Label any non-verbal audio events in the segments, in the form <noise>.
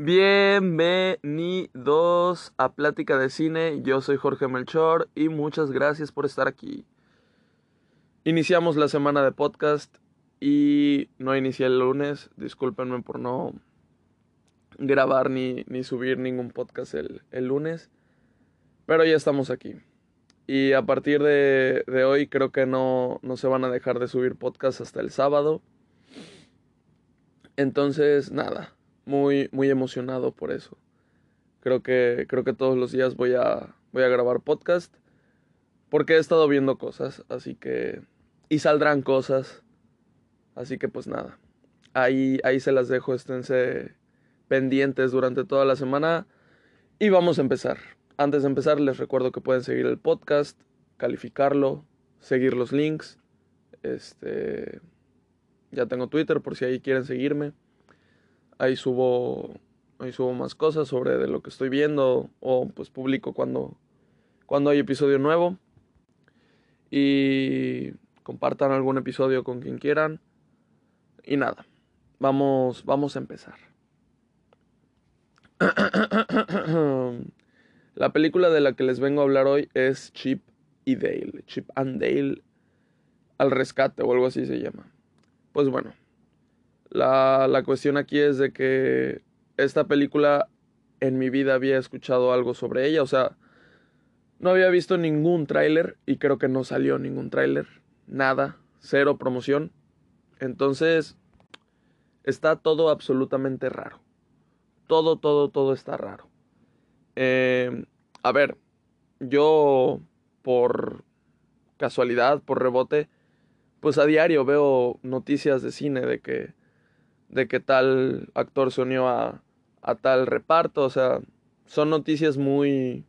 Bienvenidos a Plática de Cine, yo soy Jorge Melchor y muchas gracias por estar aquí. Iniciamos la semana de podcast y no inicié el lunes, discúlpenme por no grabar ni, ni subir ningún podcast el, el, lunes, pero ya estamos aquí. Y a partir de, de hoy creo que no, no se van a dejar de subir podcasts hasta el sábado. Entonces, nada, muy, muy emocionado por eso. Creo que, creo que todos los días voy a, voy a grabar podcast. Porque he estado viendo cosas, así que... Y saldrán cosas. Así que pues nada. Ahí, ahí se las dejo, esténse pendientes durante toda la semana. Y vamos a empezar. Antes de empezar les recuerdo que pueden seguir el podcast, calificarlo, seguir los links. Este ya tengo Twitter por si ahí quieren seguirme. Ahí subo, ahí subo más cosas sobre de lo que estoy viendo o pues publico cuando, cuando hay episodio nuevo. Y compartan algún episodio con quien quieran. Y nada, vamos, vamos a empezar. <clears throat> la película de la que les vengo a hablar hoy es Chip y Dale. Chip and Dale al rescate o algo así se llama. Pues bueno, la, la cuestión aquí es de que esta película en mi vida había escuchado algo sobre ella, o sea, no había visto ningún tráiler y creo que no salió ningún tráiler, nada, cero promoción. Entonces, está todo absolutamente raro. Todo, todo, todo está raro. Eh, a ver, yo por casualidad, por rebote, pues a diario veo noticias de cine de que de que tal actor se unió a, a tal reparto, o sea, son noticias muy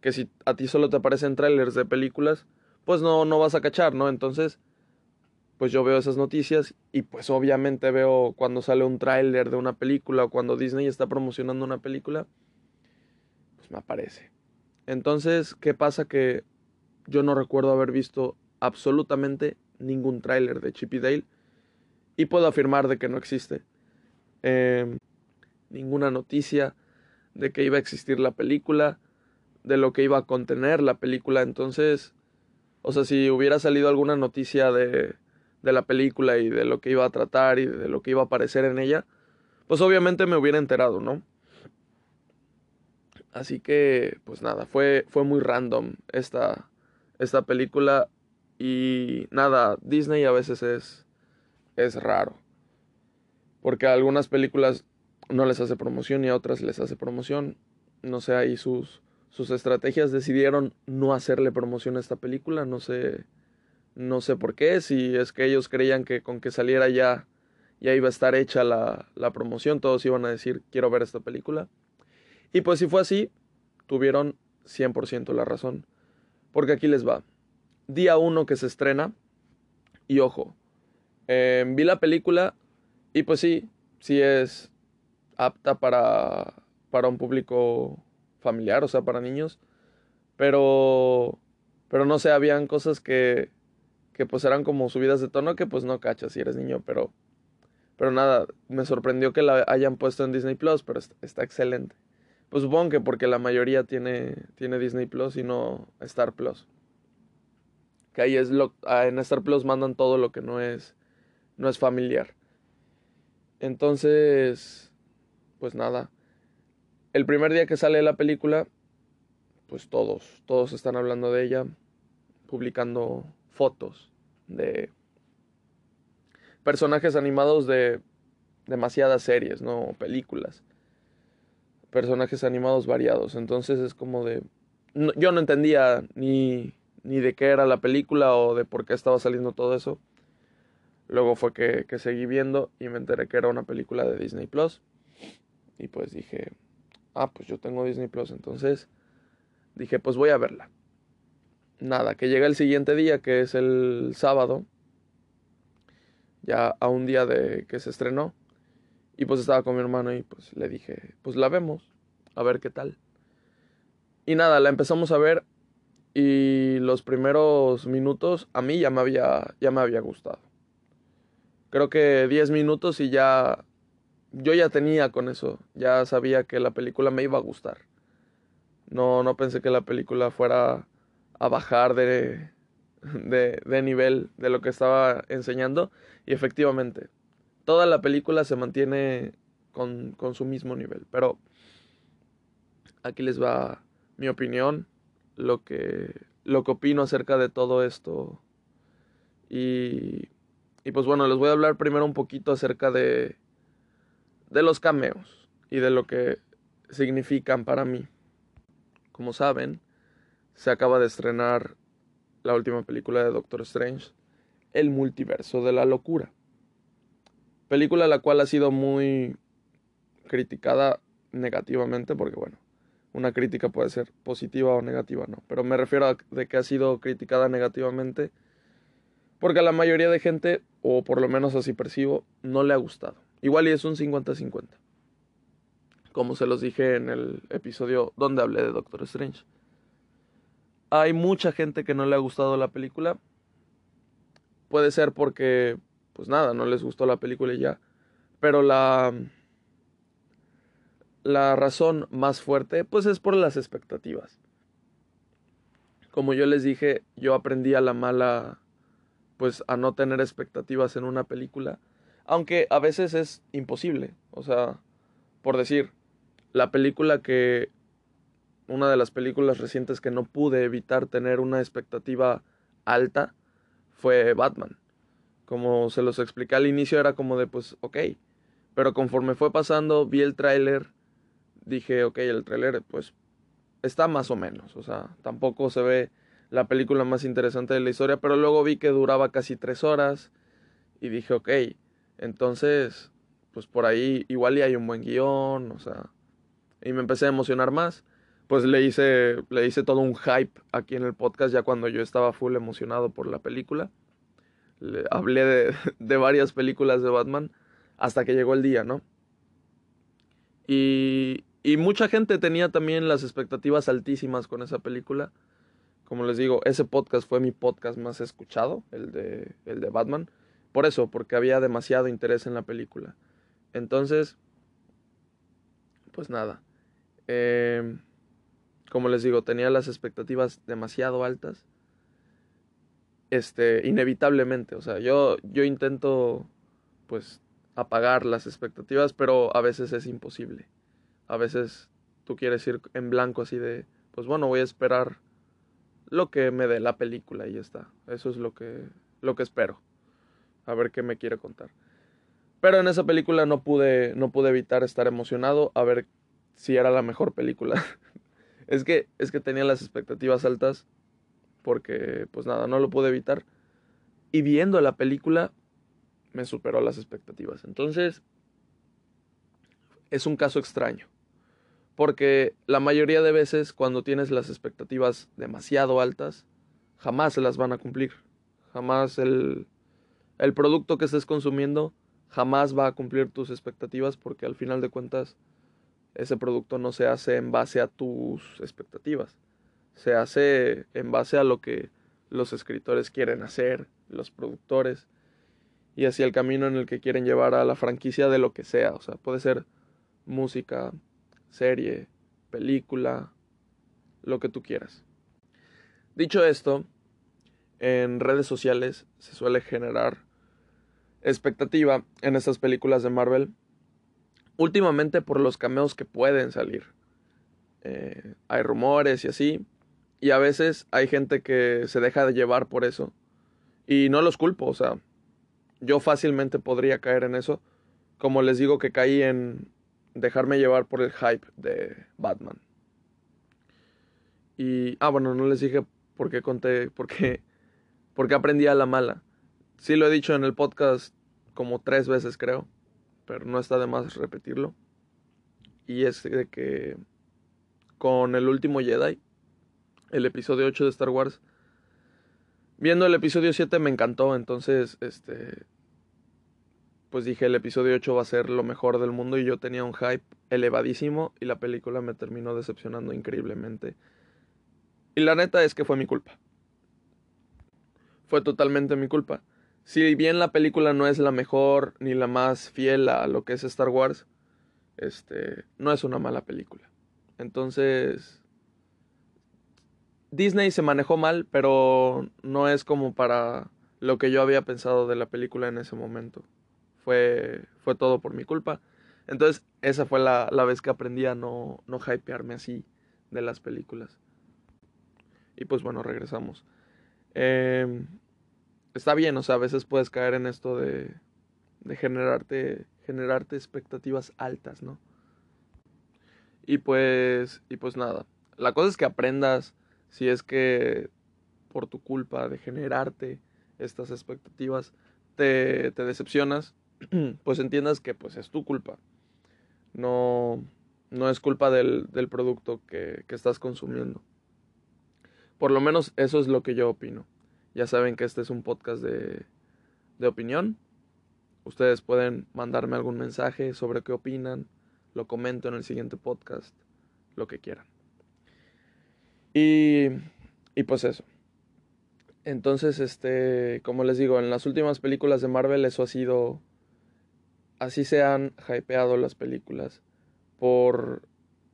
que si a ti solo te aparecen trailers de películas, pues no no vas a cachar, ¿no? Entonces, pues yo veo esas noticias y pues obviamente veo cuando sale un tráiler de una película o cuando Disney está promocionando una película, pues me aparece. Entonces, ¿qué pasa que yo no recuerdo haber visto absolutamente ningún tráiler de Chip y Dale y puedo afirmar de que no existe eh, ninguna noticia de que iba a existir la película, de lo que iba a contener la película. Entonces, o sea, si hubiera salido alguna noticia de, de la película y de lo que iba a tratar y de lo que iba a aparecer en ella, pues obviamente me hubiera enterado, ¿no? Así que, pues nada, fue, fue muy random esta, esta película y nada, Disney a veces es, es raro. Porque a algunas películas no les hace promoción y a otras les hace promoción. No sé, ahí sus, sus estrategias decidieron no hacerle promoción a esta película. No sé, no sé por qué. Si es que ellos creían que con que saliera ya, ya iba a estar hecha la, la promoción. Todos iban a decir, quiero ver esta película. Y pues si fue así, tuvieron 100% la razón. Porque aquí les va día 1 que se estrena. Y ojo, eh, vi la película y pues sí, sí es apta para, para un público familiar, o sea, para niños. Pero, pero no sé, habían cosas que, que pues eran como subidas de tono que pues no cachas si eres niño, pero, pero nada, me sorprendió que la hayan puesto en Disney Plus, pero está, excelente. Pues supongo que porque la mayoría tiene, tiene Disney Plus y no Star Plus que ahí es lo ah, en Star Plus mandan todo lo que no es no es familiar. Entonces, pues nada. El primer día que sale la película, pues todos, todos están hablando de ella, publicando fotos de personajes animados de demasiadas series, no películas. Personajes animados variados. Entonces es como de yo no entendía ni ni de qué era la película o de por qué estaba saliendo todo eso. Luego fue que, que, seguí viendo y me enteré que era una película de Disney Plus. Y pues dije, ah, pues yo tengo Disney Plus. Entonces dije, pues voy a verla. Nada, que llega el siguiente día, que es el sábado. Ya a un día de que se estrenó. Y pues estaba con mi hermano y pues le dije, pues la vemos. A ver qué tal. Y nada, la empezamos a ver y los primeros minutos a mí ya me había, ya me había gustado. Creo que 10 minutos y ya, yo ya tenía con eso, ya sabía que la película me iba a gustar. No, no pensé que la película fuera a bajar de, de, nivel de lo que estaba enseñando. Y efectivamente, toda la película se mantiene con, con su mismo nivel. Pero aquí les va mi opinión, lo que, lo que opino acerca de todo esto. Y, y pues bueno, les voy a hablar primero un poquito acerca de, de los cameos y de lo que significan para mí. Como saben, se acaba de estrenar la última película de Doctor Strange, El multiverso de la locura. Película la cual ha sido muy criticada negativamente, porque bueno, una crítica puede ser positiva o negativa, no. Pero me refiero a de que ha sido criticada negativamente porque a la mayoría de gente, o por lo menos así percibo, no le ha gustado. Igual y es un 50-50. Como se los dije en el episodio donde hablé de Doctor Strange. Hay mucha gente que no le ha gustado la película. Puede ser porque, pues nada, no les gustó la película y ya. Pero la, la razón más fuerte, pues es por las expectativas. Como yo les dije, yo aprendí a la mala, pues a no tener expectativas en una película. Aunque a veces es imposible. O sea, por decir, la película que... Una de las películas recientes que no pude evitar tener una expectativa alta fue Batman. Como se los expliqué al inicio era como de pues ok. Pero conforme fue pasando vi el tráiler dije, ok, el tráiler pues está más o menos, o sea, tampoco se ve la película más interesante de la historia, pero luego vi que duraba casi tres horas y dije, ok, entonces, pues por ahí igual y hay un buen guion, o sea, y me empecé a emocionar más. Pues le hice, le hice todo un hype aquí en el podcast ya cuando yo estaba full emocionado por la película. Le hablé de, <laughs> de varias películas de Batman hasta que llegó el día, ¿no? Y, y mucha gente tenía también las expectativas altísimas con esa película. Como les digo, ese podcast fue mi podcast más escuchado, el de, el de Batman. Por eso, porque había demasiado interés en la película. Entonces, pues nada. Eh, como les digo, tenía las expectativas demasiado altas. Este, inevitablemente. O sea, yo, yo intento, pues, apagar las expectativas, pero a veces es imposible a veces tú quieres ir en blanco así de, pues bueno, voy a esperar lo que me dé la película y ya está. Eso es lo que, lo que espero. A ver qué me quiere contar. Pero en esa película no pude, no pude evitar estar emocionado a ver si era la mejor película. <laughs> es que, es que tenía las expectativas altas porque, pues nada, no lo pude evitar. Y viendo la película me superó las expectativas. Entonces, es un caso extraño. Porque la mayoría de veces cuando tienes las expectativas demasiado altas, jamás se las van a cumplir. Jamás el, el producto que estés consumiendo jamás va a cumplir tus expectativas porque al final de cuentas ese producto no se hace en base a tus expectativas. Se hace en base a lo que los escritores quieren hacer, los productores, y hacia el camino en el que quieren llevar a la franquicia de lo que sea. O sea, puede ser música, serie, película, lo que tú quieras. Dicho esto, en redes sociales se suele generar expectativa en estas películas de Marvel, últimamente por los cameos que pueden salir. Eh, hay rumores y así, y a veces hay gente que se deja de llevar por eso. Y no los culpo, o sea, yo fácilmente podría caer en eso. Como les digo que caí en dejarme llevar por el hype de Batman. Y, ah, bueno, no les dije por qué conté, por qué, por qué aprendí a la mala. Sí lo he dicho en el podcast como tres veces, creo, pero no está de más repetirlo. Y es de que con el último Jedi, el episodio 8 de Star Wars, viendo el episodio 7 me encantó, entonces, este, pues dije el episodio 8 va a ser lo mejor del mundo y yo tenía un hype elevadísimo y la película me terminó decepcionando increíblemente. Y la neta es que fue mi culpa. Fue totalmente mi culpa. si bien la película no es la mejor ni la más fiel a lo que es Star Wars, este, no es una mala película. Entonces, Disney se manejó mal, pero no es como para lo que yo había pensado de la película en ese momento. Fue, fue todo por mi culpa. Entonces, esa fue la, la vez que aprendí a no, no hypearme así de las películas. Y pues bueno, regresamos. Em, está bien, o sea, a veces puedes caer en esto de, de generarte, generarte expectativas altas, ¿no? Y pues, y pues nada, la cosa es que aprendas si es que por tu culpa de generarte estas expectativas te, te decepcionas, <clears throat> pues entiendas que pues es tu culpa. No, no es culpa del, del producto que, que estás consumiendo. Por lo menos eso es lo que yo opino. Ya saben que este es un podcast de, de opinión. Ustedes pueden mandarme algún mensaje sobre qué opinan. Lo comento en el siguiente podcast. Lo que quieran. Y, y pues eso. Entonces, este, como les digo, en las últimas películas de Marvel eso ha sido... Así se han hypeado las películas por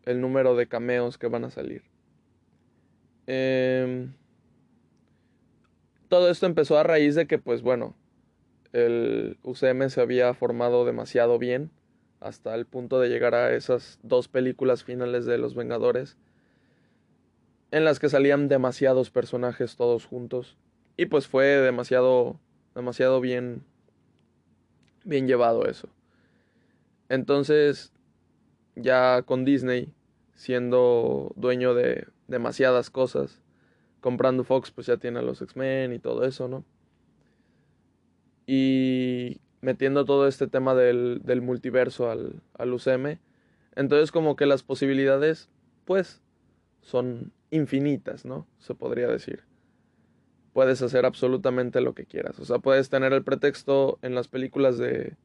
el número de cameos que van a salir. Eh, todo esto empezó a raíz de que, pues bueno, el UCM se había formado demasiado bien hasta el punto de llegar a esas dos películas finales de Los Vengadores en las que salían demasiados personajes todos juntos y pues fue demasiado demasiado bien bien llevado eso. Entonces, ya con Disney siendo dueño de demasiadas cosas. Comprando Fox, pues ya tiene a los X-Men y todo eso, ¿no? Y metiendo todo este tema del, del multiverso al, al UCM. Entonces como que las posibilidades, pues, son infinitas, ¿no? Se podría decir. Puedes hacer absolutamente lo que quieras. O sea, puedes tener el pretexto en las películas de,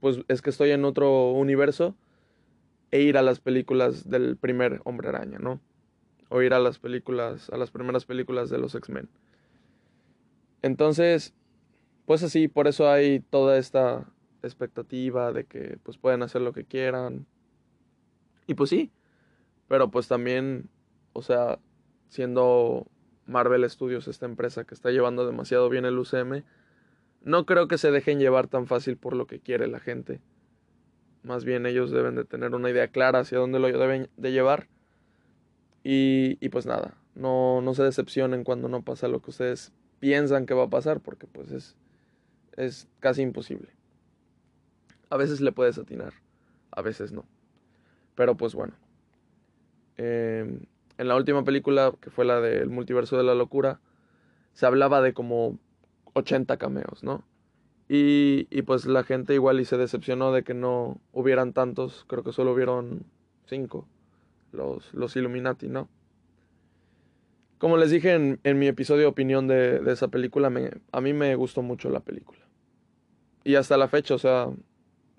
pues es que estoy en otro universo e ir a las películas del primer hombre araña, ¿no? o ir a las películas, a las primeras películas de los X-Men. Entonces, pues así, por eso hay toda esta expectativa de que pues pueden hacer lo que quieran. Y pues sí, pero pues también, o sea, siendo Marvel Studios esta empresa que está llevando demasiado bien el UCM, no creo que se dejen llevar tan fácil por lo que quiere la gente. Más bien ellos deben de tener una idea clara hacia dónde lo deben de llevar y, y pues nada, no, no se decepcionen cuando no pasa lo que ustedes piensan que va a pasar, porque pues es, es casi imposible. A veces le puedes atinar, a veces no. Pero pues bueno. Eh, en la última película, que fue la del multiverso de la locura, se hablaba de como 80 cameos, ¿no? Y, pues la gente igual y se decepcionó de que no hubieran tantos, creo que solo hubieron 5 los, los Illuminati, ¿no? Como les dije en, en mi episodio opinión de, de esa película, me, a mí me gustó mucho la película. Y hasta la fecha, o sea,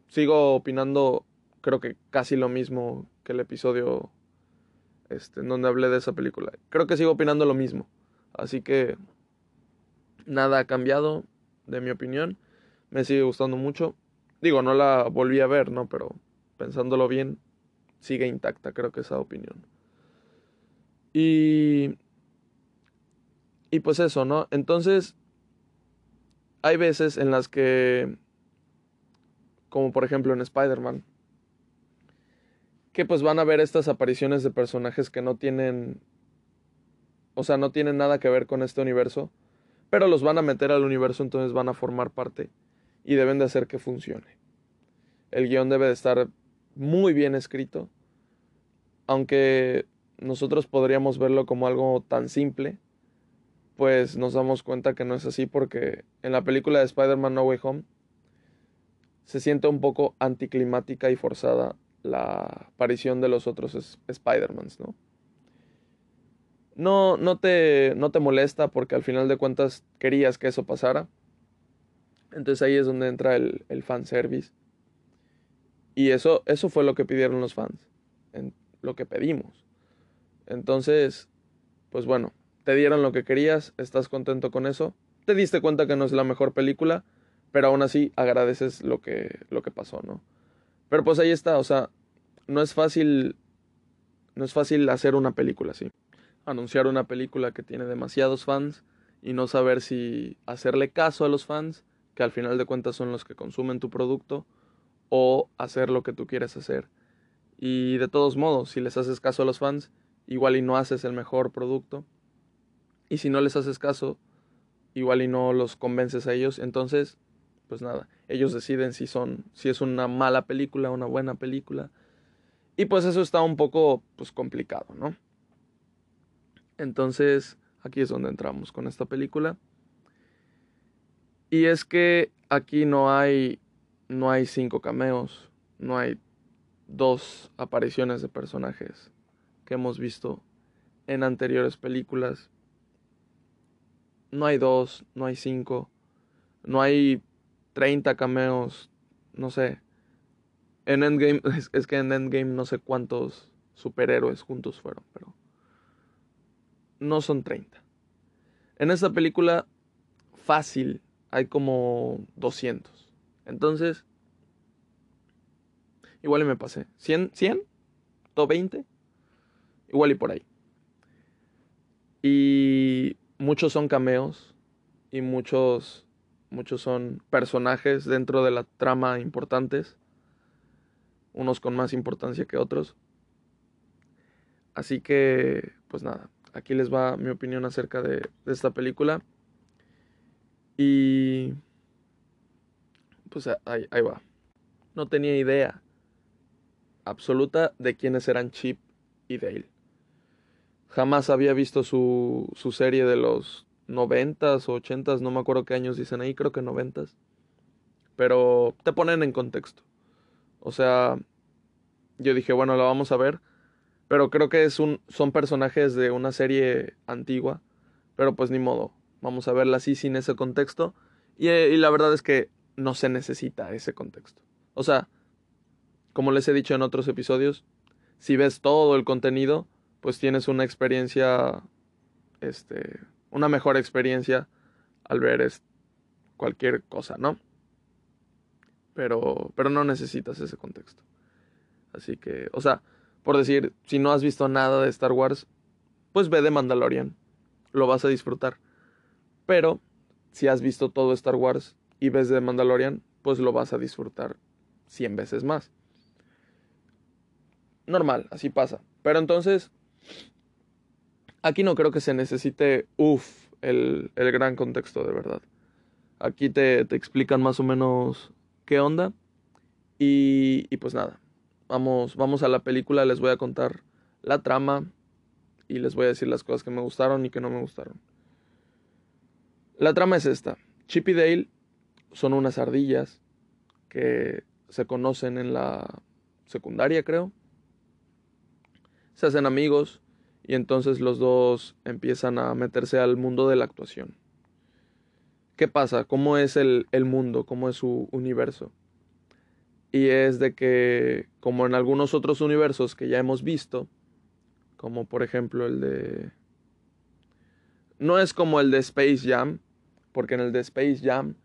sigo opinando, creo que casi lo mismo que el episodio este, en donde hablé de esa película. Creo que sigo opinando lo mismo. Así que nada ha cambiado, de mi opinión. Me sigue gustando mucho. Digo, no la volví a ver, ¿no? Pero pensándolo bien, sigue intacta, creo que esa opinión. Y, y pues eso, ¿no? Entonces, hay veces en las que, como por ejemplo en Spider-Man, que pues van a ver estas apariciones de personajes que no tienen, o sea, no tienen nada que ver con este universo, pero los van a meter al universo, entonces van a formar parte y deben de hacer que funcione. El guion debe de estar muy bien escrito, aunque nosotros podríamos verlo como algo tan simple, pues nos damos cuenta que no es así porque en la película de Spider-Man No Way Home se siente un poco anticlimática y forzada la aparición de los otros Spider-Mans, ¿no? No, no, te, no te molesta porque al final de cuentas querías que eso pasara. Entonces ahí es donde entra el, el fanservice. Y eso, eso fue lo que pidieron los fans, en lo que pedimos. Entonces, pues bueno, te dieron lo que querías, estás contento con eso. Te diste cuenta que no es la mejor película, pero aún así agradeces lo que, lo que pasó, ¿no? Pero pues ahí está, o sea, no es fácil, no es fácil hacer una película así. Anunciar una película que tiene demasiados fans y no saber si hacerle caso a los fans, que al final de cuentas son los que consumen tu producto, o hacer lo que tú quieres hacer. Y de todos modos, si les haces caso a los fans, igual y no haces el mejor producto. Y si no les haces caso, igual y no los convences a ellos. Entonces, pues nada, ellos deciden si son, si es una mala película, una buena película. Y pues eso está un poco, pues complicado, ¿no? Entonces, aquí es donde entramos con esta película. Y es que aquí no hay, no hay cinco cameos, no hay dos apariciones de personajes que hemos visto en anteriores películas. No hay dos, no hay cinco, no hay 30 cameos, no sé. En Endgame, <laughs> es, que en Endgame no sé cuántos superhéroes juntos fueron, pero no son 30. En esta película, fácil, hay como 200. Entonces, igual y me pasé. ¿100? ¿100? ¿20? Igual y por ahí. Y muchos son cameos y muchos muchos son personajes dentro de la trama importantes, unos con más importancia que otros. Así que, pues nada, aquí les va mi opinión acerca de, esta película. Y... Pues ahí, ahí va. No tenía idea absoluta de quiénes eran Chip y Dale. Jamás había visto su, su serie de los noventas o ochentas, no me acuerdo qué años dicen ahí, creo que noventas. Pero te ponen en contexto. O sea, yo dije, bueno, la vamos a ver. Pero creo que es un, son personajes de una serie antigua. Pero pues ni modo. Vamos a verla así sin ese contexto. Y, y la verdad es que no se necesita ese contexto. O sea, como les he dicho en otros episodios, si ves todo el contenido, pues tienes una experiencia este una mejor experiencia al ver cualquier cosa, ¿no? Pero, pero no necesitas ese contexto. Así que, o sea, por decir, si no has visto nada de Star Wars, pues ve de Mandalorian. Lo vas a disfrutar. Pero, si has visto todo Star Wars y ves de Mandalorian, pues lo vas a disfrutar 100 veces más. Normal, así pasa. Pero entonces, Aquí no creo que se necesite, uff, el, gran contexto de verdad. Aquí te, explican más o menos qué onda. Y, y, pues nada, vamos, vamos a la película, les voy a contar la trama y les voy a decir las cosas que me gustaron y que no me gustaron. La trama es esta. Chip y Dale son unas ardillas que se conocen en la secundaria, creo. Se hacen amigos y entonces los dos empiezan a meterse al mundo de la actuación. ¿Qué pasa? ¿Cómo es el, el mundo? ¿Cómo es su universo? Y es de que, como en algunos otros universos que ya hemos visto, como por ejemplo el de... No es como el de Space Jam, porque en el de Space Jam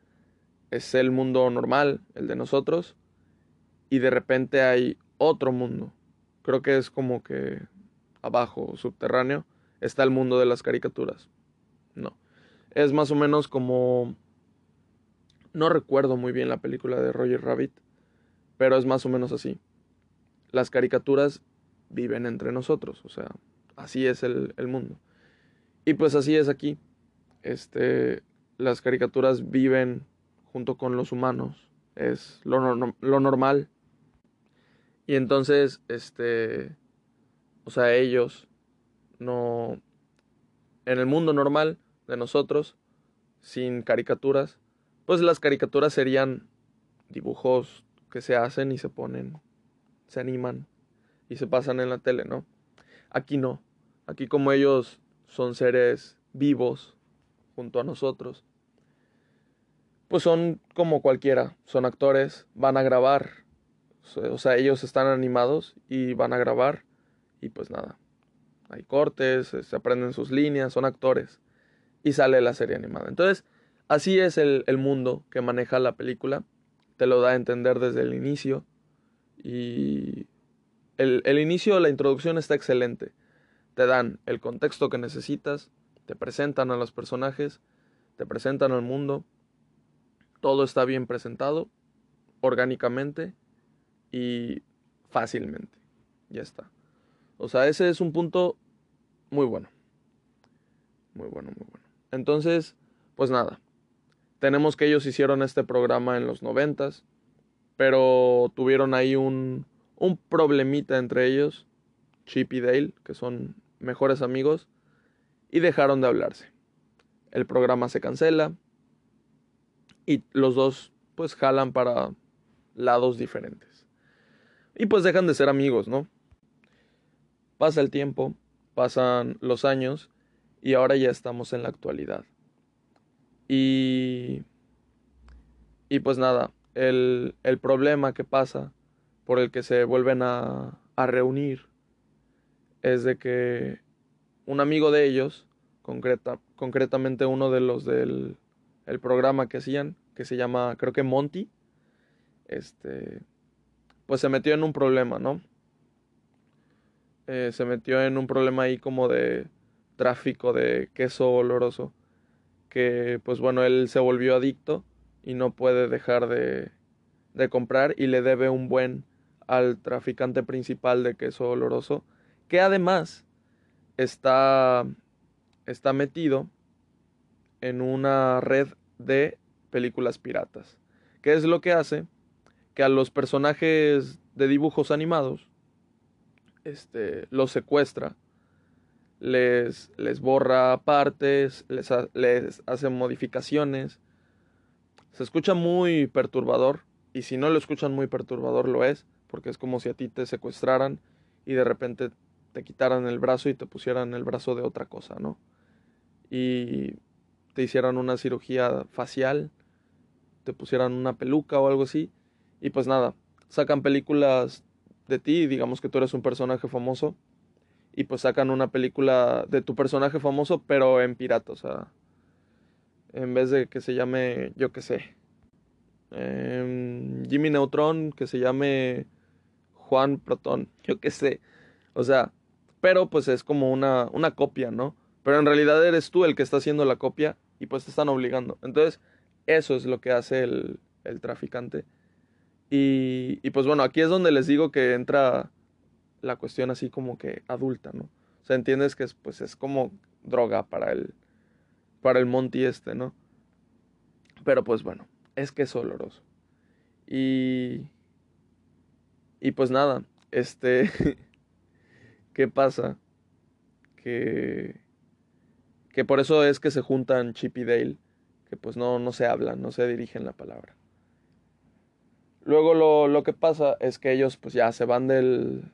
es el mundo normal, el de nosotros, y de repente hay otro mundo. Creo que es como que abajo, subterráneo, está el mundo de las caricaturas. No. Es más o menos como... No recuerdo muy bien la película de Roger Rabbit, pero es más o menos así. Las caricaturas viven entre nosotros, o sea, así es el, mundo. Y pues así es aquí. Este, las caricaturas viven junto con los humanos, es lo, lo normal. Y entonces, este, o sea, ellos no... En el mundo normal de nosotros, sin caricaturas, pues las caricaturas serían dibujos que se hacen y se ponen, se animan y se pasan en la tele, ¿no? Aquí no. Aquí como ellos son seres vivos junto a nosotros, pues son como cualquiera, son actores, van a grabar, o sea, ellos están animados y van a grabar y pues nada, hay cortes, se aprenden sus líneas, son actores y sale la serie animada. Entonces, así es el, el mundo que maneja la película. Te lo da a entender desde el inicio. Y el, el inicio, la introducción está excelente. Te dan el contexto que necesitas, te presentan a los personajes, te presentan al mundo. Todo está bien presentado, orgánicamente y fácilmente. Ya está. O sea, ese es un punto muy bueno. Muy bueno, muy bueno. Entonces, pues nada. Tenemos que ellos hicieron este programa en los noventas, pero tuvieron ahí un, un problemita entre ellos, Chip y Dale, que son mejores amigos, y dejaron de hablarse. El programa se cancela y los dos pues jalan para lados diferentes. Y pues dejan de ser amigos, ¿no? Pasa el tiempo, pasan los años y ahora ya estamos en la actualidad. Y, y pues nada, el, el problema que pasa por el que se vuelven a, a reunir es de que un amigo de ellos, concreta, concretamente uno de los del el programa que hacían, que se llama, creo que Monty, este, pues se metió en un problema, ¿no? Eh, se metió en un problema ahí como de tráfico de queso oloroso, que pues bueno, él se volvió adicto y no puede dejar de, de comprar y le debe un buen al traficante principal de queso oloroso, que además está, está metido en una red de películas piratas. ¿Qué es lo que hace? Que a los personajes de dibujos animados este, los secuestra, les, les borra partes, les, les hace modificaciones. Se escucha muy perturbador, y si no lo escuchan muy perturbador lo es, porque es como si a ti te secuestraran y de repente te quitaran el brazo y te pusieran el brazo de otra cosa, ¿no? Y te hicieran una cirugía facial, te pusieran una peluca o algo así, y pues nada, sacan películas de ti, digamos que tú eres un personaje famoso, y pues sacan una película de tu personaje famoso, pero en pirata, o sea, en vez de que se llame, yo qué sé, eh, Jimmy Neutron, que se llame Juan Proton, yo qué sé, o sea, pero pues es como una, una copia, ¿no? Pero en realidad eres tú el que está haciendo la copia y pues te están obligando. Entonces, eso es lo que hace el, el traficante. Y, pues bueno, aquí es donde les digo que entra la cuestión así como que adulta, ¿no? O sea, entiendes que es, pues es como droga para el, para el Monty este, ¿no? Pero pues bueno, es que es oloroso. Y, y pues nada, este... <laughs> ¿Qué pasa? Que, que por eso es que se juntan Chip y Dale, que pues no, no se hablan, no se dirigen la palabra. Luego lo, lo que pasa es que ellos pues ya se van del,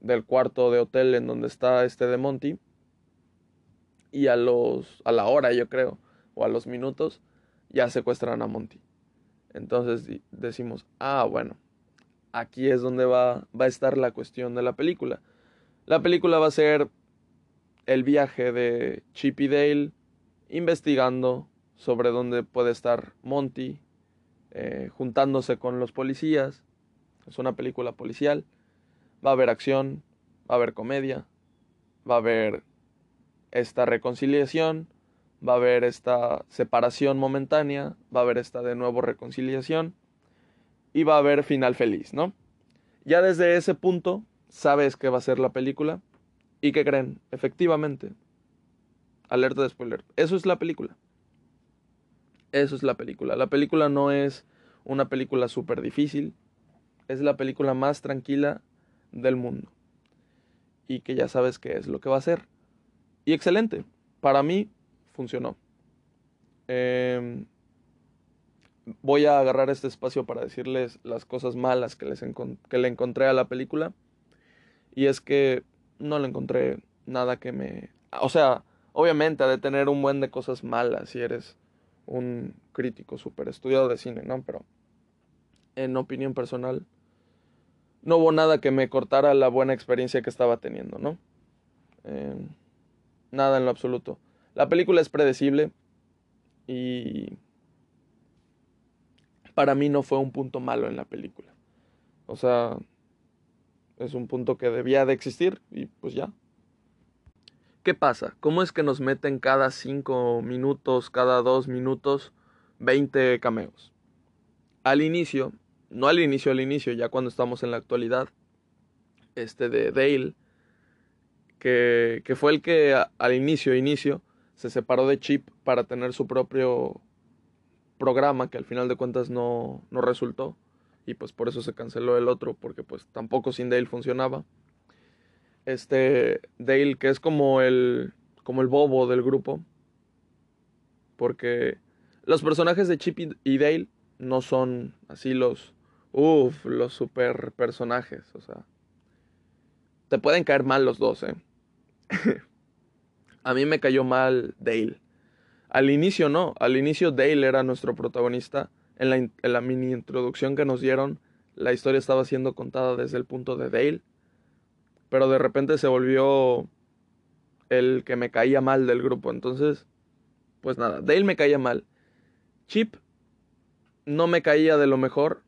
del cuarto de hotel en donde está este de Monty y a los a la hora yo creo o a los minutos ya secuestran a Monty. Entonces decimos, ah, bueno, aquí es donde va, va a estar la cuestión de la película. La película va a ser el viaje de Chip y Dale investigando sobre dónde puede estar Monty, eh, juntándose con los policías. Es una película policial. Va a haber acción, va a haber comedia, va a haber esta reconciliación, va a haber esta separación momentánea, va a haber esta de nuevo reconciliación y va a haber final feliz, ¿no? Ya desde ese punto sabes que va a ser la película. ¿Y qué creen? Efectivamente. Alerta de spoiler. Eso es la película. Eso es la película. La película no es una película súper difícil. Es la película más tranquila del mundo. Y que ya sabes qué es lo que va a ser. Y excelente. Para mí funcionó. Eh, voy a agarrar este espacio para decirles las cosas malas que, les que le encontré a la película. Y es que no le encontré nada que me... O sea, obviamente ha de tener un buen de cosas malas si eres un crítico súper estudiado de cine, ¿no? Pero en opinión personal, no hubo nada que me cortara la buena experiencia que estaba teniendo, ¿no? Nada en lo absoluto. La película es predecible. Y para mí no fue un punto malo en la película. O sea, es un punto que debía de existir y pues ya. ¿Qué pasa? ¿Cómo es que nos meten cada 5 minutos, cada 2 minutos, 20 cameos? Al inicio, no al inicio, al inicio, ya cuando estamos en la actualidad, este de Dale, que, que fue el que al inicio, inicio, se separó de Chip para tener su propio programa que al final de cuentas no, no resultó y pues por eso se canceló el otro porque pues tampoco sin Dale funcionaba. Este Dale que es como el como el bobo del grupo porque los personajes de Chip y Dale no son así los uff, los super personajes, o sea, te pueden caer mal los dos, ¿eh? <laughs> A mí me cayó mal Dale. Al inicio no, al inicio Dale era nuestro protagonista. En la, en la, mini introducción que nos dieron, la historia estaba siendo contada desde el punto de Dale. Pero de repente se volvió el que me caía mal del grupo. Entonces, pues nada, Dale me caía mal. Chip no me caía de lo mejor,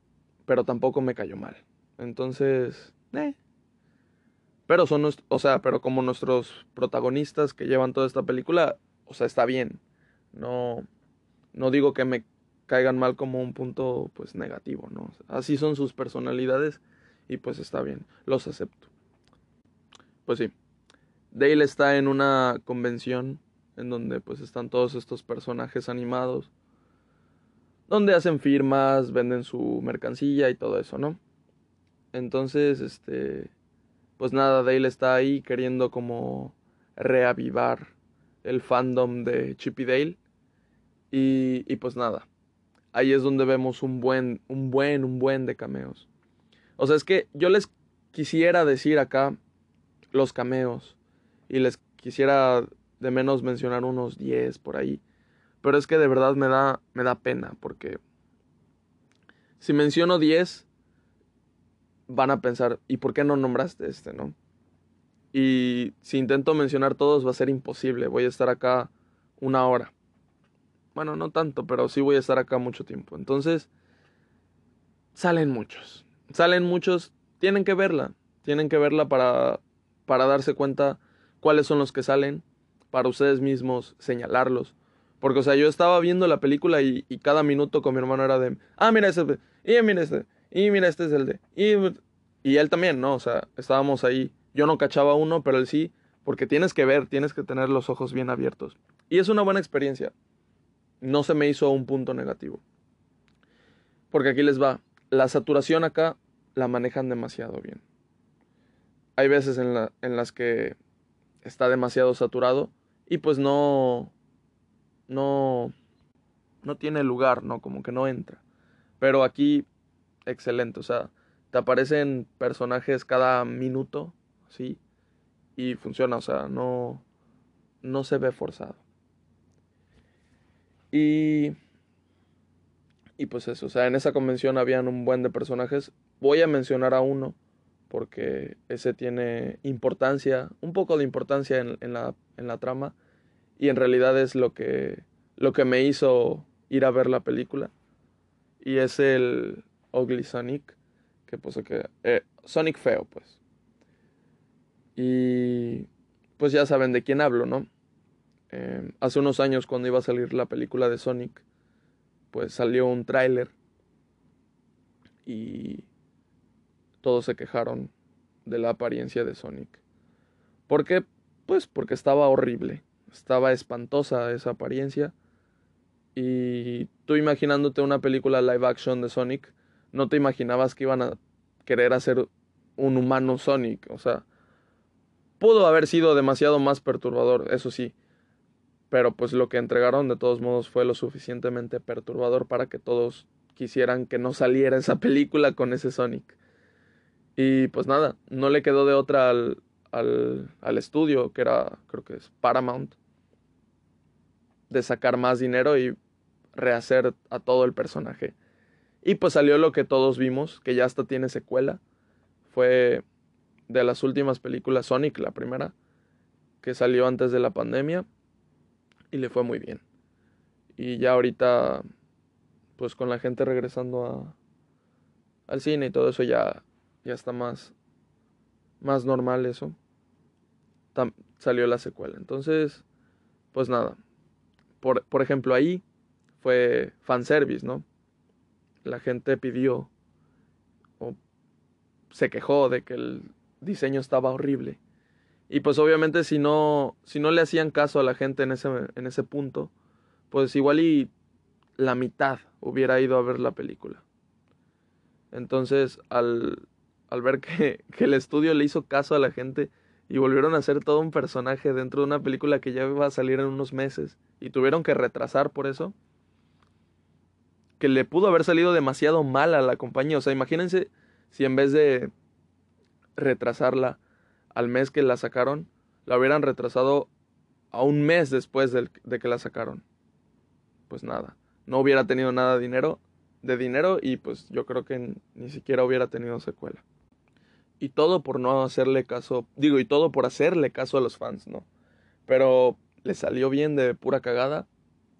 pero tampoco me cayó mal. Entonces, eh, pero son, o sea, pero como nuestros protagonistas que llevan toda esta película, o sea, está bien. No, no digo que me caigan mal como un punto, pues, negativo, ¿no? Así son sus personalidades y pues está bien, los acepto. Pues sí, Dale está en una convención en donde pues están todos estos personajes animados, donde hacen firmas, venden su mercancía y todo eso, ¿no? Entonces, este pues nada, Dale está ahí queriendo como reavivar el fandom de Chip y Dale. Y, y, pues nada, ahí es donde vemos un buen, un buen, un buen de cameos. O sea, es que yo les quisiera decir acá los cameos y les quisiera de menos mencionar unos 10 por ahí. Pero es que de verdad me da, me da pena porque si menciono 10 van a pensar, ¿y por qué no nombraste este, no? Y si intento mencionar todos va a ser imposible, voy a estar acá una hora. Bueno, no tanto, pero sí voy a estar acá mucho tiempo. Entonces, salen muchos. Salen muchos, tienen que verla, tienen que verla para, para darse cuenta cuáles son los que salen, para ustedes mismos señalarlos. Porque, o sea, yo estaba viendo la película y, cada minuto con mi hermano era de, ah, mira ese, y mira este, y mira, este es el de. Y, y él también, ¿no? O sea, estábamos ahí. Yo no cachaba uno, pero él sí. Porque tienes que ver, tienes que tener los ojos bien abiertos. Y es una buena experiencia. No se me hizo un punto negativo. Porque aquí les va. La saturación acá la manejan demasiado bien. Hay veces en, la, en las que está demasiado saturado y pues no, no, no tiene lugar, ¿no? Como que no entra. Pero aquí excelente. O sea, te aparecen personajes cada minuto, ¿sí? Y funciona, o sea, no, no se ve forzado. Y, y pues eso, o sea, en esa convención habían un buen de personajes. Voy a mencionar a uno porque ese tiene importancia, un poco de importancia en, la, en la trama y en realidad es lo que, lo que me hizo ir a ver la película. Y es el, Ugly Sonic, que pues que eh, Sonic feo, pues. Y pues ya saben de quién hablo, ¿no? Em, hace unos años cuando iba a salir la película de Sonic, pues salió un tráiler y todos se quejaron de la apariencia de Sonic. ¿Por qué? Pues porque estaba horrible, estaba espantosa esa apariencia. Y tú imaginándote una película live action de Sonic, no te imaginabas que iban a querer hacer un humano Sonic. O sea, pudo haber sido demasiado más perturbador, eso sí. Pero pues lo que entregaron de todos modos fue lo suficientemente perturbador para que todos quisieran que no saliera esa <laughs> película con ese Sonic. Y pues nada, no le quedó de otra al, al, al estudio, que era, creo que es Paramount, de sacar más dinero y rehacer a todo el personaje. Y pues salió lo que todos vimos, que ya hasta tiene secuela. Fue de las últimas películas Sonic, la primera, que salió antes de la pandemia. Y le fue muy bien. Y ya ahorita, pues con la gente regresando a, al cine y todo eso ya, ya está más, más normal eso. salió la secuela. Entonces, pues nada. Por, por ejemplo, ahí fue fanservice, ¿no? La gente pidió o se quejó de que el diseño estaba horrible. Y pues obviamente si no, si no le hacían caso a la gente en ese, en ese punto, pues igual y la mitad hubiera ido a ver la película. Entonces, al, al ver que, que, el estudio le hizo caso a la gente y volvieron a hacer todo un personaje dentro de una película que ya iba a salir en unos meses y tuvieron que retrasar por eso, que le pudo haber salido demasiado mal a la compañía. O sea, imagínense si en vez de retrasarla al mes que la sacaron, la hubieran retrasado a un mes después de, de que la sacaron. Pues nada, no hubiera tenido nada de dinero de dinero y pues yo creo que ni siquiera hubiera tenido secuela. Y todo por no hacerle caso, digo, y todo por hacerle caso a los fans, ¿no? Pero le salió bien de pura cagada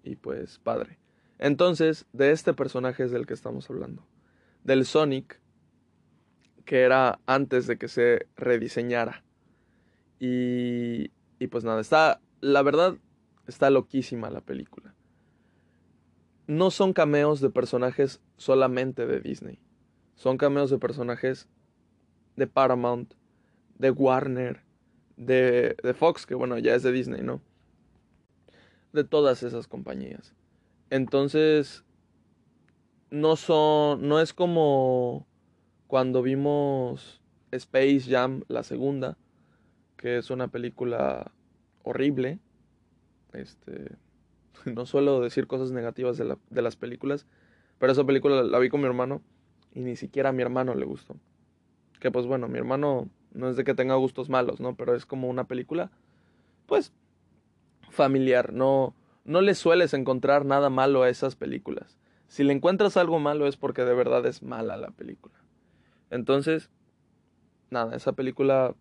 y pues padre. Entonces, de este personaje es del que estamos hablando. Del Sonic, que era antes de que se rediseñara. Y, y pues nada, está, la verdad, está loquísima la película no son cameos de personajes solamente de Disney. Son cameos de personajes de Paramount, de Warner, de, de, Fox, que bueno, ya es de Disney, ¿no? De todas esas compañías. Entonces, no son, no es como cuando vimos Space Jam, la segunda, que es una película horrible. Este, <laughs> no suelo decir cosas negativas de, las películas, pero esa película la vi con mi hermano y ni siquiera a mi hermano le gustó. Que pues bueno, mi hermano no es de que tenga gustos malos, ¿no? Pero es como una película, pues, familiar. No, no le sueles encontrar nada malo a esas películas. Si le encuentras algo malo es porque de verdad es mala la película. Entonces, nada, esa película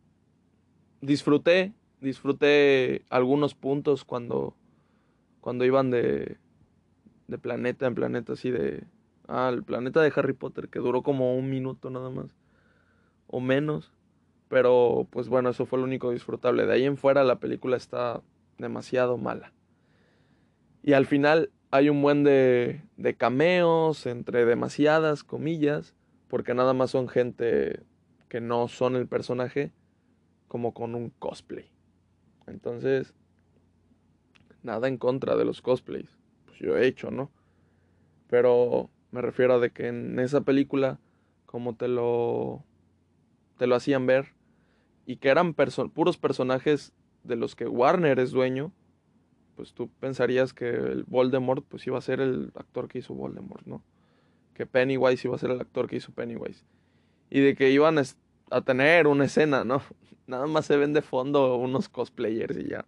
disfruté, disfruté algunos puntos cuando cuando iban de, de planeta en planeta, así de... Ah, el planeta de Harry Potter, que duró como un minuto nada más. O menos. Pero pues bueno, eso fue lo único disfrutable. De ahí en fuera la película está demasiado mala. Y al final hay un buen de, de cameos, entre demasiadas comillas, porque nada más son gente que no son el personaje, como con un cosplay. Entonces, nada en contra de los cosplays. Pues yo he hecho, ¿no? Pero me refiero a de que en esa película, como te lo, te lo hacían ver, y que eran puros personajes de los que Warner es dueño, pues tú pensarías que el Voldemort pues iba a ser el actor que hizo Voldemort, ¿no? Que Pennywise iba a ser el actor que hizo Pennywise. Y de que iban a tener una escena, ¿no? <laughs> Nada más se ven de fondo unos cosplayers y ya.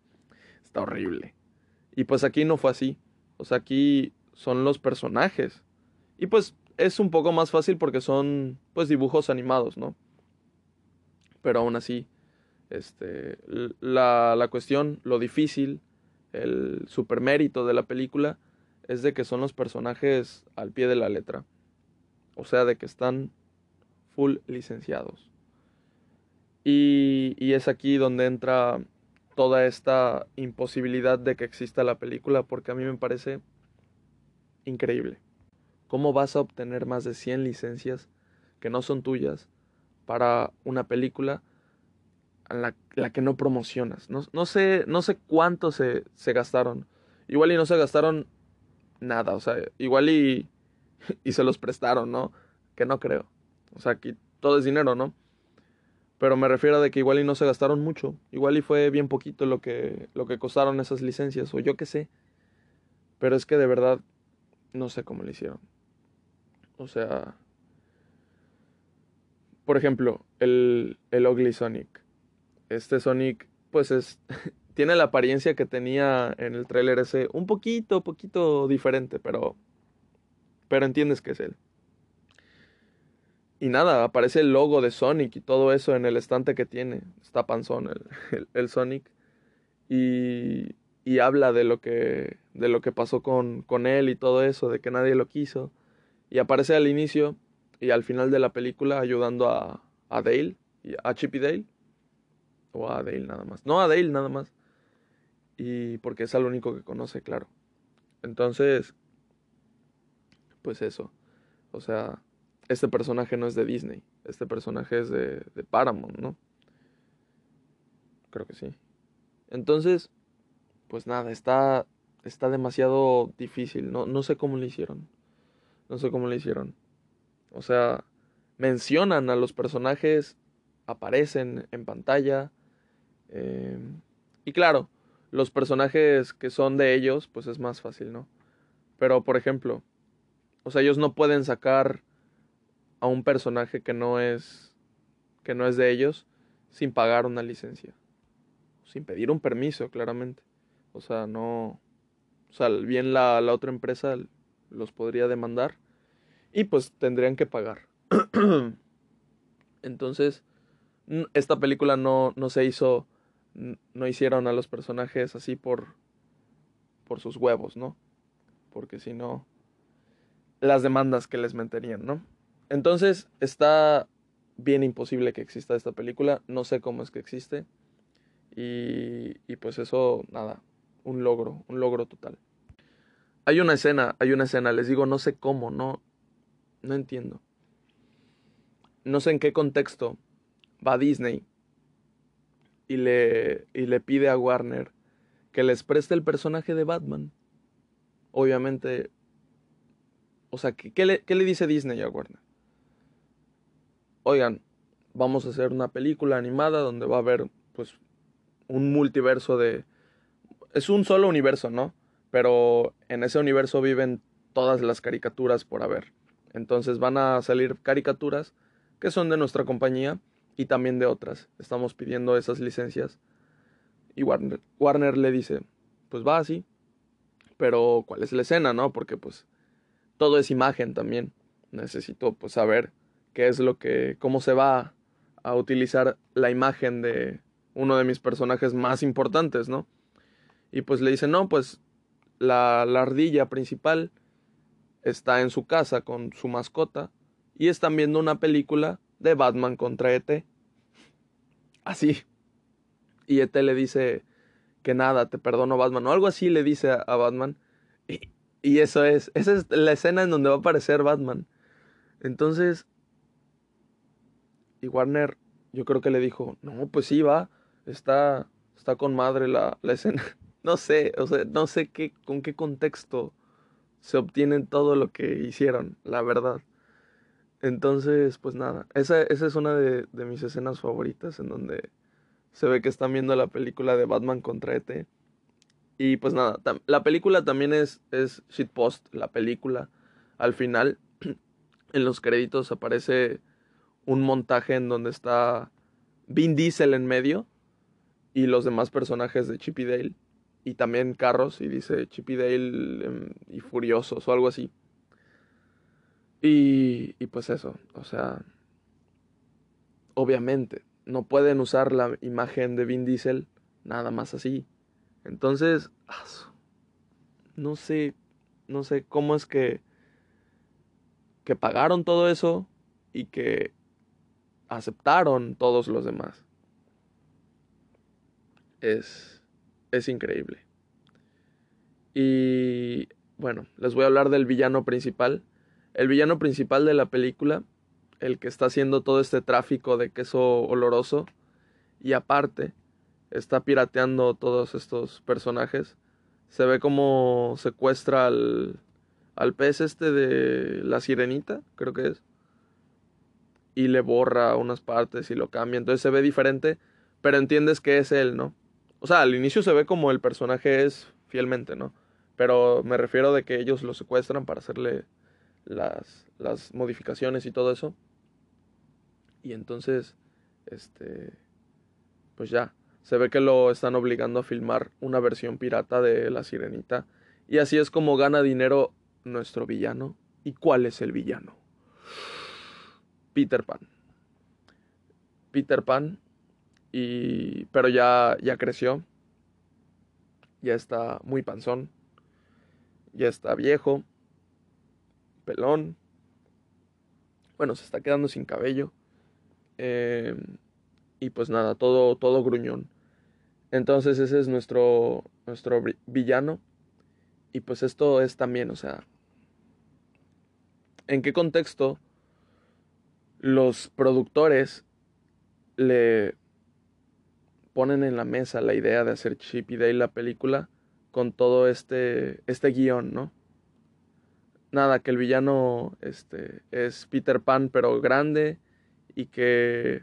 Está horrible. Y pues aquí no fue así. O sea, aquí son los personajes. Y pues es un poco más fácil porque son pues dibujos animados, ¿no? Pero aún así, este, la, la cuestión, lo difícil, el supermérito de la película es de que son los personajes al pie de la letra. O sea, de que están full licenciados. Y, y es aquí donde entra toda esta imposibilidad de que exista la película porque a mí me parece increíble. ¿Cómo vas a obtener más de 100 licencias que no son tuyas para una película a la, la, que no promocionas? No, no, sé, no sé cuánto se, se gastaron. Igual y no se gastaron nada, o sea, igual y, <laughs> y se los prestaron, ¿no? Que no creo. O sea, aquí todo es dinero, ¿no? Pero me refiero a de que igual y no se gastaron mucho. Igual y fue bien poquito lo que, lo que costaron esas licencias. O yo qué sé. Pero es que de verdad no sé cómo lo hicieron. O sea... Por ejemplo, el, el Ugly Sonic. Este Sonic, pues es... <laughs> tiene la apariencia que tenía en el tráiler ese. Un poquito, poquito diferente, pero... Pero entiendes que es él. Y nada, aparece el logo de Sonic y todo eso en el estante que tiene. Está panzón el, <laughs> el, Sonic. Y, y habla de lo que, de lo que pasó con, con él y todo eso, de que nadie lo quiso. Y aparece al inicio y al final de la película ayudando a, a Dale, a Chippy Dale. O a Dale nada más. No, a Dale nada más. Y porque es el único que conoce, claro. Entonces, pues eso. O sea, este personaje no es de Disney. Este personaje es de, de Paramount, ¿no? Creo que sí. Entonces, pues nada, está, está demasiado difícil. No, no sé cómo lo hicieron. No sé cómo lo hicieron. O sea, mencionan a los personajes, aparecen en pantalla. Eh, y claro, los personajes que son de ellos, pues es más fácil, ¿no? Pero, por ejemplo, o sea, ellos no pueden sacar a un personaje que no es que no es de ellos sin pagar una licencia sin pedir un permiso, claramente. O sea, no. O sea, bien la, la otra empresa los podría demandar y pues tendrían que pagar. <clears throat> Entonces, esta película no, no se hizo, no hicieron a los personajes así por, por sus huevos, ¿no? Porque si no, las demandas que les meterían, ¿no? Entonces, está bien imposible que exista esta película, no sé cómo es que existe. Y, y pues eso, nada, un logro, un logro total. Hay una escena, hay una escena, les digo, no sé cómo, no, no entiendo. No sé en qué contexto va Disney y le, y le pide a Warner que les preste el personaje de Batman. Obviamente, o sea, ¿qué, le, ¿qué le dice Disney a Warner? Oigan, vamos a hacer una película animada donde va a haber, pues, un multiverso de... Es un solo universo, ¿no? Pero en ese universo viven todas las caricaturas por haber. Entonces van a salir caricaturas que son de nuestra compañía y también de otras. Estamos pidiendo esas licencias. Y Warner, le dice, pues va así. Pero ¿cuál es la escena, no? Porque pues todo es imagen también. Necesito pues saber qué es lo que, cómo se va a utilizar la imagen de, uno de mis personajes más importantes, ¿no? Y pues le dice, no, pues la ardilla principal está en su casa con su mascota y están viendo una película de Batman contra ET. Así. Y ET le dice que nada, te perdono Batman, o algo así le dice a, Batman. Y, y, eso es, esa es la escena en donde va a aparecer Batman. Entonces, y Warner, yo creo que le dijo, no, pues sí, va está, está con madre la, la escena. <laughs> No sé, o sea, no sé qué, con qué contexto se obtiene todo lo que hicieron, la verdad. Entonces, pues nada, esa, esa es una de, de, mis escenas favoritas en donde se ve que están viendo la película de Batman contra ET. Y pues nada, la película también es, es shitpost, la película. Al final, <clears throat> en los créditos aparece un montaje en donde está Vin Diesel en medio y los demás personajes de Chip y Dale. Y también carros, y dice Chip y Dale em, y Furiosos o algo así. Y, y pues eso, o sea, obviamente, no pueden usar la imagen de Vin Diesel nada más así. Entonces, no sé, no sé cómo es que que pagaron todo eso y que aceptaron todos los demás es, es increíble. Y bueno, les voy a hablar del villano principal. El villano principal de la película, el que está haciendo todo este tráfico de queso oloroso y aparte está pirateando todos estos personajes. Se ve como secuestra al, al pez este de la sirenita, creo que es. Y le borra unas partes y lo cambia. Entonces se ve diferente, pero entiendes que es él, ¿no? O sea, al inicio se ve como el personaje es fielmente, ¿no? Pero me refiero de que ellos lo secuestran para hacerle las, las modificaciones y todo eso. Y entonces, este, pues ya, se ve que lo están obligando a filmar una versión pirata de La Sirenita. Y así es como gana dinero nuestro villano. ¿Y cuál es el villano? Peter Pan. Peter Pan y pero ya ya creció ya está muy panzón, ya está viejo, pelón, bueno, se está quedando sin cabello. Eh, y pues nada, todo, todo gruñón. Entonces ese es nuestro, nuestro villano. Y pues esto es también, o sea, ¿en qué contexto los productores le ponen en la mesa la idea de hacer Chip y Dale la película con todo este, este guion, ¿no? Nada, que el villano este, es Peter Pan pero grande y que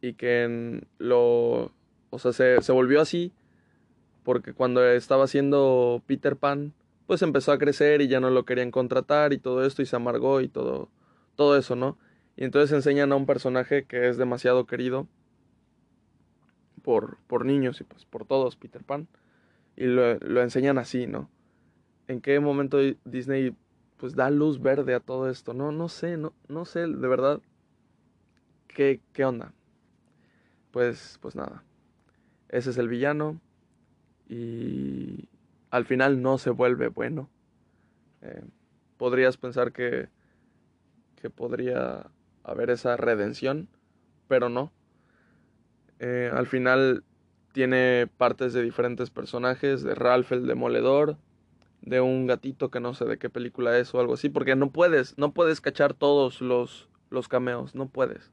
y que lo o sea se, se volvió así porque cuando estaba haciendo Peter Pan pues empezó a crecer y ya no lo querían contratar y todo esto y se amargó y todo todo eso, ¿no? Y entonces enseñan a un personaje que es demasiado querido por, por niños y pues por todos, Peter Pan. Y lo, lo enseñan así, ¿no? ¿En qué momento Disney pues da luz verde a todo esto? No, no sé, no, no sé, de verdad. ¿Qué, qué onda? Pues, pues nada. Ese es el villano. Y al final no se vuelve bueno. Eh, podrías pensar que, que podría haber esa redención, pero no. Eh, al final tiene partes de diferentes personajes, de Ralph el Demoledor, de un gatito que no sé de qué película es o algo así, porque no puedes, no puedes cachar todos los, los cameos, no puedes.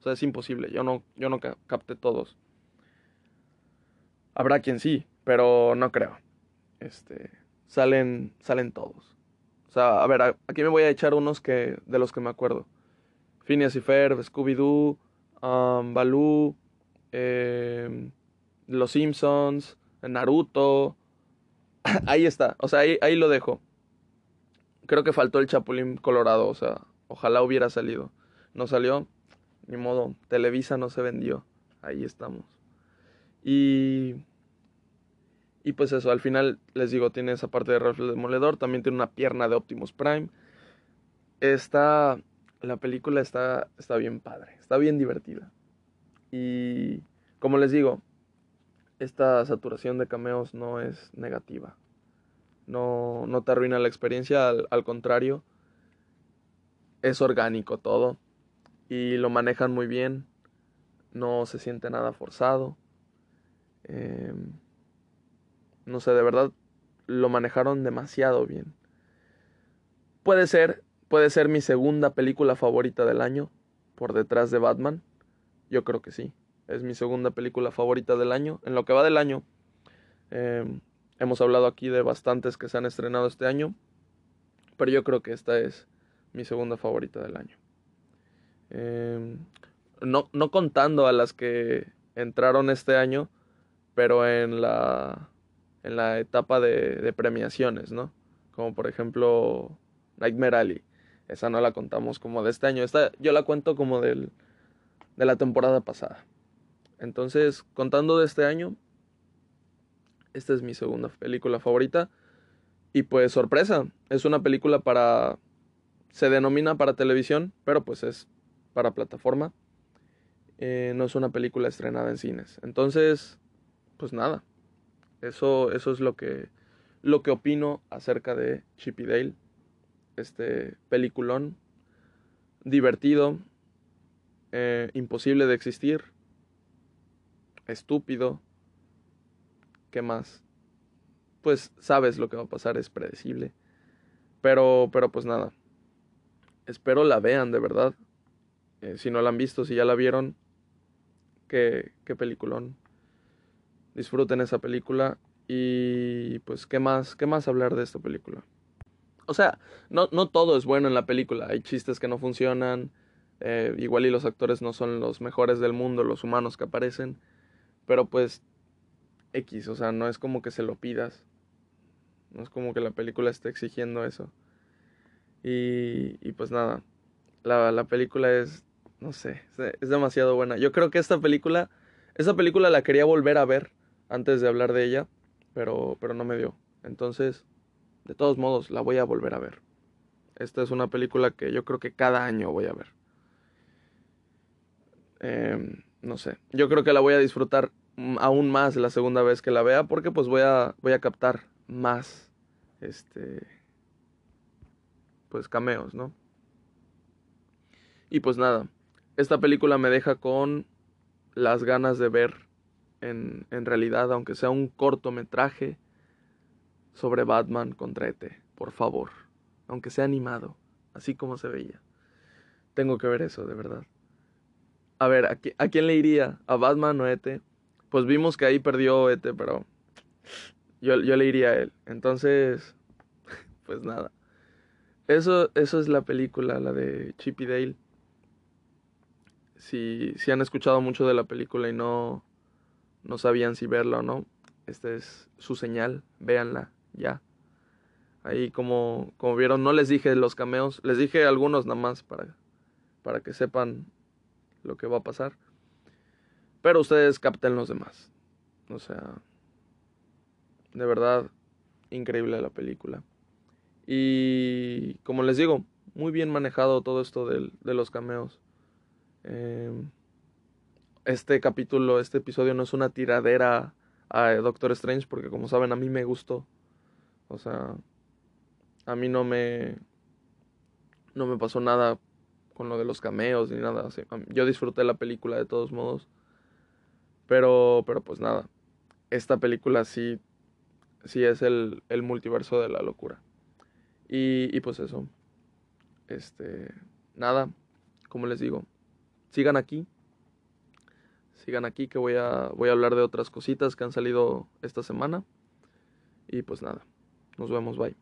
O sea, es imposible, yo no, yo no capté todos. Habrá quien sí, pero no creo. Este, salen, salen todos. O sea, a ver, aquí me voy a echar unos que, de los que me acuerdo. Phineas y Ferb, Scooby-Doo, um, Baloo, em, Los Simpsons, Naruto. <laughs> ahí está, o sea, ahí, ahí lo dejo. Creo que faltó el Chapulín Colorado, o sea, ojalá hubiera salido. No salió, ni modo, Televisa no se vendió. Ahí estamos. Y y pues eso, al final les digo, tiene esa parte de Ralph el Demoledor, también tiene una pierna de Optimus Prime. Está, la película está, está bien padre, está bien divertida. Y como les digo, esta saturación de cameos no es negativa. No, no te arruina la experiencia, al, al contrario, es orgánico todo. Y lo manejan muy bien, no se siente nada forzado. Eh, no sé, de verdad lo manejaron demasiado bien. Puede ser, puede ser mi segunda película favorita del año, por detrás de Batman. Yo creo que sí. Es mi segunda película favorita del año. En lo que va del año, em, hemos hablado aquí de bastantes que se han estrenado este año. Pero yo creo que esta es mi segunda favorita del año. Em, no, no contando a las que entraron este año, pero en la en la etapa de, premiaciones, ¿no? Como por ejemplo Nightmare Alley. Esa no la contamos como de este año. Esta yo la cuento como del, de la temporada pasada. Entonces, contando de este año, esta es mi segunda película favorita. Y pues sorpresa, es una película para... Se denomina para televisión, pero pues es para plataforma. Eh, no es una película estrenada en cines. Entonces, pues nada, eso, eso es lo que, lo que opino acerca de Chip y Dale. Este peliculón divertido, eh, imposible de existir, estúpido. ¿Qué más? Pues sabes lo que va a pasar, es predecible. Pero, pero pues nada. Espero la vean de verdad. Eh, si no la han visto, si ya la vieron, qué, qué peliculón disfruten esa película y pues qué más, qué más hablar de esta película. O sea, no, no todo es bueno en la película, hay chistes que no funcionan, eh, igual y los actores no son los mejores del mundo, los humanos que aparecen, pero pues X, o sea, no es como que se lo pidas, no es como que la película esté exigiendo eso. Y, y pues nada, la, la película es, no sé, es demasiado buena. Yo creo que esta película, esta película la quería volver a ver antes de hablar de ella, pero, pero no me dio. Entonces, de todos modos, la voy a volver a ver. Esta es una película que yo creo que cada año voy a ver. Em, no sé, yo creo que la voy a disfrutar aún más la segunda vez que la vea porque pues voy a, voy a captar más, este, pues cameos, ¿no? Y pues nada, esta película me deja con las ganas de ver en, en realidad, aunque sea un cortometraje sobre Batman contra ET, por favor, aunque sea animado, así como se veía. Tengo que ver eso, de verdad. A ver, ¿a, ¿a quién le iría? ¿A Batman o a ET? Pues vimos que ahí perdió ET, pero yo, yo le iría a él. Entonces, <laughs> pues nada. Eso, eso es la película, la de Chip y Dale. Si, si han escuchado mucho de la película y no, no sabían si verla o no, esta es su señal, véanla ya. Ahí como, como vieron, no les dije los cameos, les dije algunos nada más para, para que sepan lo que va a pasar. Pero ustedes capten los demás. O sea, de verdad, increíble la película. Y como les digo, muy bien manejado todo esto de, de los cameos. Em, este capítulo, este episodio no es una tiradera a Doctor Strange porque como saben a mí me gustó. O sea, a mí no me no me pasó nada con lo de los cameos ni nada. Yo disfruté la película de todos modos. Pero, pero pues nada. Esta película sí, sí es el, el multiverso de la locura. Y, y pues eso. Este, nada, como les digo, sigan aquí. Sigan aquí que voy a, voy a hablar de otras cositas que han salido esta semana. Y pues nada, nos vemos, bye.